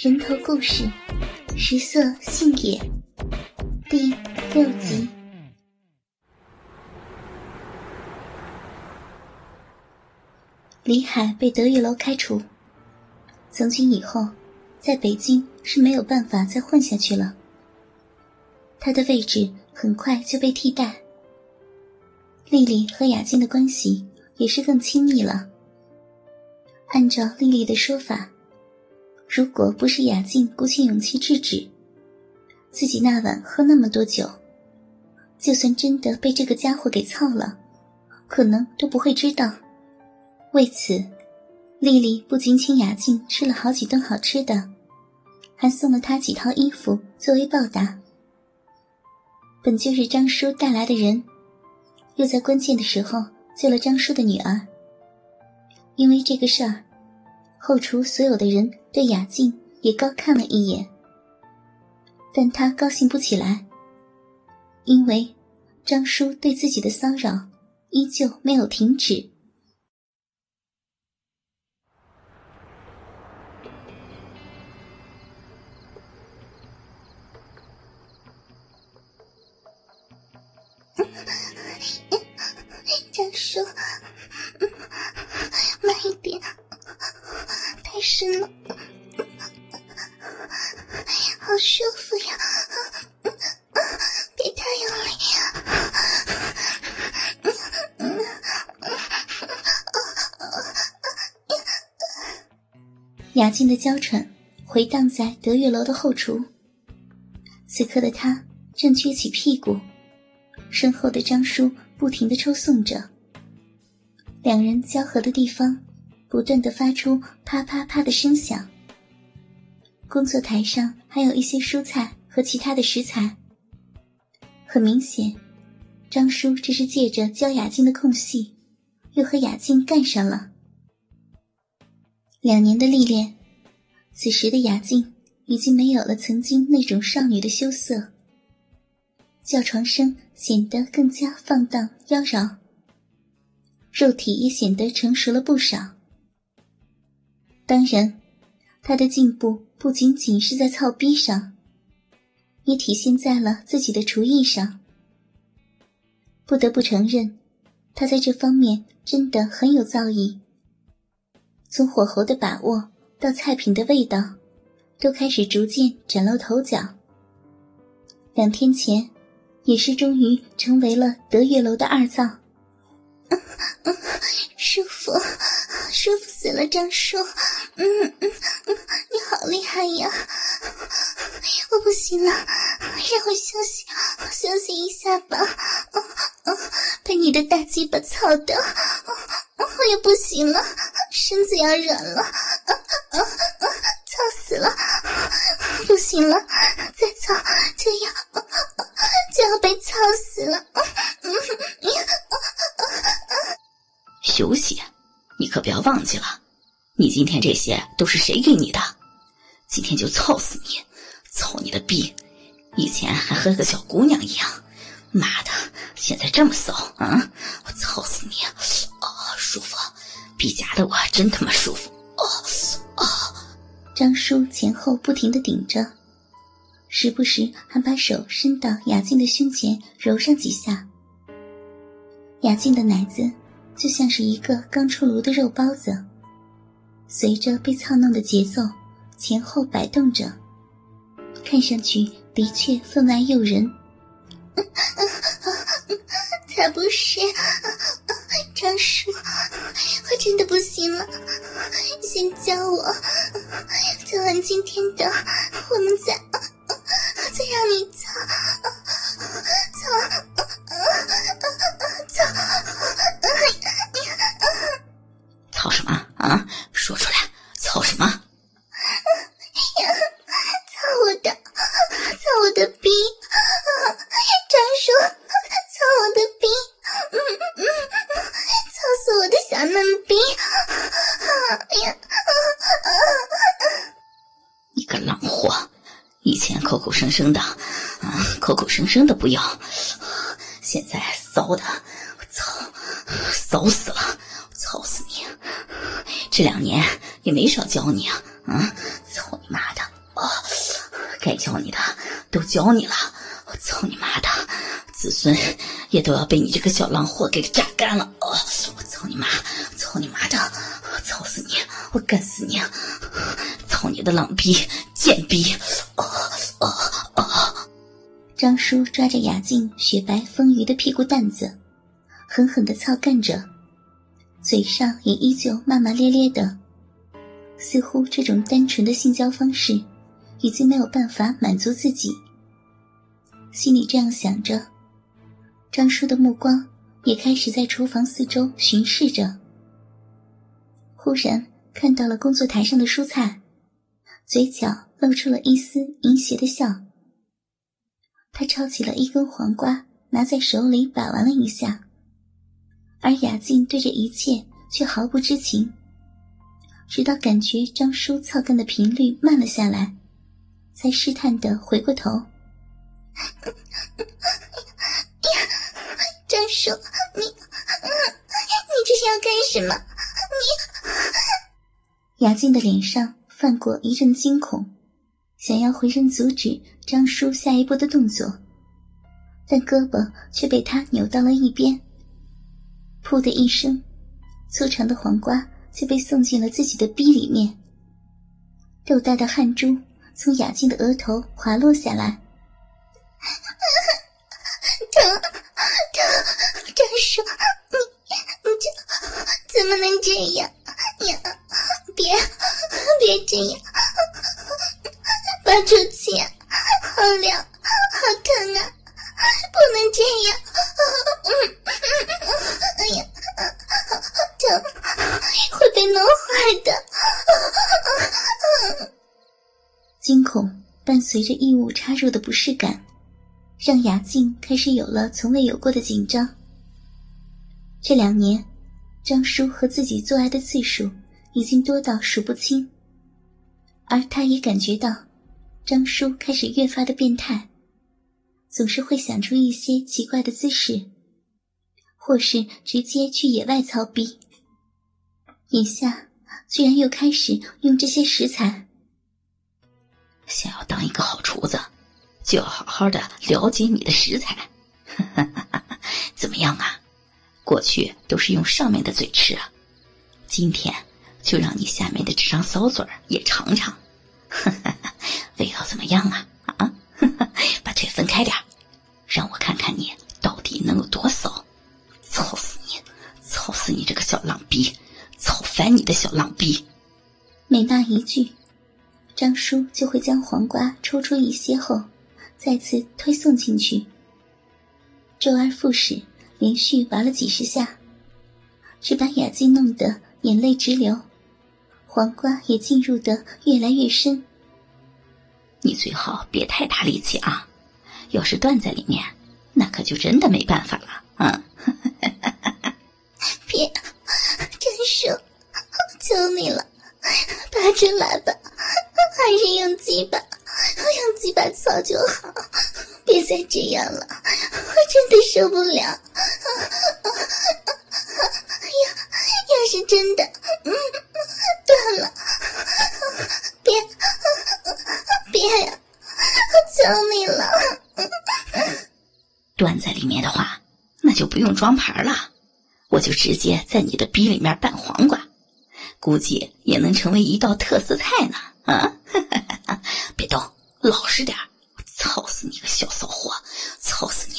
人头故事，食色性也，第六集。李海被德月楼开除，从今以后，在北京是没有办法再混下去了。他的位置很快就被替代。丽丽和雅静的关系也是更亲密了。按照丽丽的说法。如果不是雅静鼓起勇气制止，自己那晚喝那么多酒，就算真的被这个家伙给操了，可能都不会知道。为此，丽丽不仅请雅静吃了好几顿好吃的，还送了她几套衣服作为报答。本就是张叔带来的人，又在关键的时候救了张叔的女儿。因为这个事儿。后厨所有的人对雅静也高看了一眼，但他高兴不起来，因为张叔对自己的骚扰依旧没有停止。深了，好舒服呀！别太用力。雅静的娇喘回荡在德月楼的后厨。此刻的他正撅起屁股，身后的张叔不停的抽送着，两人交合的地方。不断的发出啪啪啪的声响。工作台上还有一些蔬菜和其他的食材。很明显，张叔这是借着教雅静的空隙，又和雅静干上了。两年的历练，此时的雅静已经没有了曾经那种少女的羞涩，叫床声显得更加放荡妖娆，肉体也显得成熟了不少。当然，他的进步不仅仅是在操逼上，也体现在了自己的厨艺上。不得不承认，他在这方面真的很有造诣。从火候的把握到菜品的味道，都开始逐渐崭露头角。两天前，也是终于成为了德月楼的二灶。舒服，舒服死了，张叔。嗯嗯嗯，你好厉害呀！我不行了，让我休息休息一下吧。被你的大鸡巴操的，我也不行了，身子要软了。操死了，不行了，再操就要就要被操死了。休息，你可不要忘记了。你今天这些都是谁给你的？今天就操死你，操你的逼！以前还和个小姑娘一样，妈的，现在这么骚啊！我操死你！哦，舒服，逼夹的我真他妈舒服！哦哦！张叔前后不停的顶着，时不时还把手伸到雅静的胸前揉上几下。雅静的奶子就像是一个刚出炉的肉包子。随着被操弄的节奏，前后摆动着，看上去的确分外诱人。才不是，张叔，我真的不行了，先教我，教完今天的，我们再再让你操，逼！张叔，操我的逼！嗯嗯，操死我的小嫩逼！哎呀，你个浪货！以前口口声声的，啊，口口声声的不要，现在骚的，我操，骚死了！操死你！这两年也没少教你啊！啊，操你妈的！教你的都教你了，我操你妈的，子孙也都要被你这个小浪货给榨干了！哦，我操你妈，操你妈的，操死你，我干死你！操你的浪逼贱逼！哦哦哦！张叔抓着雅静雪白丰腴的屁股蛋子，狠狠的操干着，嘴上也依旧骂骂咧咧的，似乎这种单纯的性交方式。已经没有办法满足自己，心里这样想着，张叔的目光也开始在厨房四周巡视着。忽然看到了工作台上的蔬菜，嘴角露出了一丝淫邪的笑。他抄起了一根黄瓜，拿在手里把玩了一下，而雅静对这一切却毫不知情，直到感觉张叔操干的频率慢了下来。才试探的回过头，张叔，你你这是要干什么？你雅静的脸上泛过一阵惊恐，想要回身阻止张叔下一步的动作，但胳膊却被他扭到了一边。噗的一声，粗长的黄瓜就被送进了自己的逼里面，豆大的汗珠。从雅静的额头滑落下来，疼 疼！张叔，你你这怎么能这样？呀，别别这样，拔出去！好凉，惊恐伴随着异物插入的不适感，让雅静开始有了从未有过的紧张。这两年，张叔和自己做爱的次数已经多到数不清，而他也感觉到，张叔开始越发的变态，总是会想出一些奇怪的姿势，或是直接去野外操逼。眼下居然又开始用这些食材。想要当一个好厨子，就要好好的了解你的食材。怎么样啊？过去都是用上面的嘴吃啊，今天就让你下面的这张骚嘴也尝尝，味道怎么样啊？啊，把腿分开点让我看看你到底能有多骚！操死你！操死你这个小浪逼！操翻你的小浪逼！每骂一句。张叔就会将黄瓜抽出一些后，再次推送进去，周而复始，连续玩了几十下，只把雅静弄得眼泪直流，黄瓜也进入的越来越深。你最好别太大力气啊，要是断在里面，那可就真的没办法了啊！别，张叔，求你了，拔出来吧。几把用鸡巴，用鸡巴操就好，别再这样了，我真的受不了。哎呀，要是真的，断了，别，别呀，我求你了。断在里面的话，那就不用装盘了，我就直接在你的逼里面拌黄瓜，估计也能成为一道特色菜呢。啊！别动，老实点我操死你个小骚货！操死你！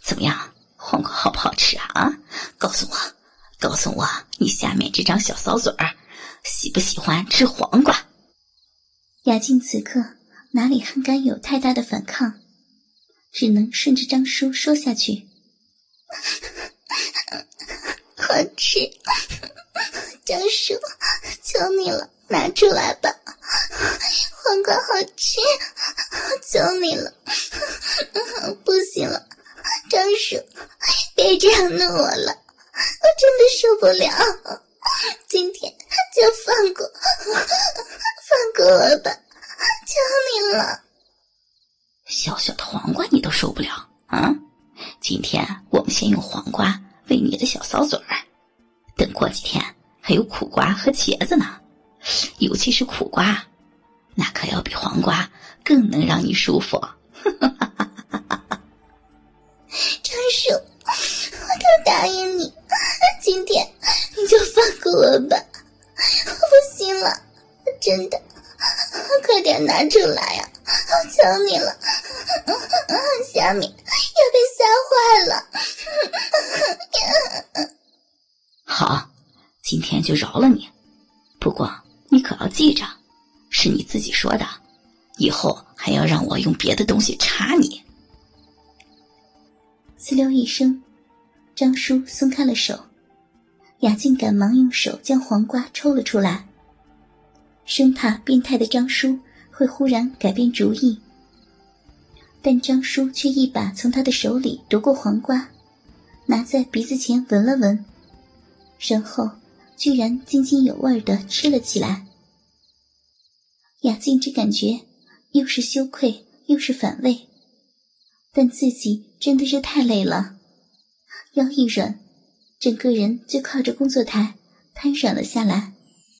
怎么样，黄瓜好不好吃啊？啊！告诉我，告诉我，你下面这张小骚嘴儿，喜不喜欢吃黄瓜？雅静此刻哪里还敢有太大的反抗，只能顺着张叔说下去。好吃，张叔，求你了，拿出来吧。黄瓜好吃，求你了，不行了，张叔，别这样弄我了，我真的受不了，今天就放过，放过我吧，求你了。小小的黄瓜你都受不了啊？今天我们先用黄瓜喂你的小骚嘴儿，等过几天还有苦瓜和茄子呢，尤其是苦瓜。那可要比黄瓜更能让你舒服。张叔，我都答应你，今天你就放过我吧，我不行了，真的，快点拿出来呀！我求你了，下面要被吓坏了。好，今天就饶了你，不过你可要记着，是你自己说的，以后还要让我用别的东西插你。呲溜一声，张叔松开了手，雅静赶忙用手将黄瓜抽了出来，生怕变态的张叔会忽然改变主意。但张叔却一把从他的手里夺过黄瓜，拿在鼻子前闻了闻，然后居然津津有味的吃了起来。雅静只感觉又是羞愧又是反胃。但自己真的是太累了，腰一软，整个人就靠着工作台瘫软了下来。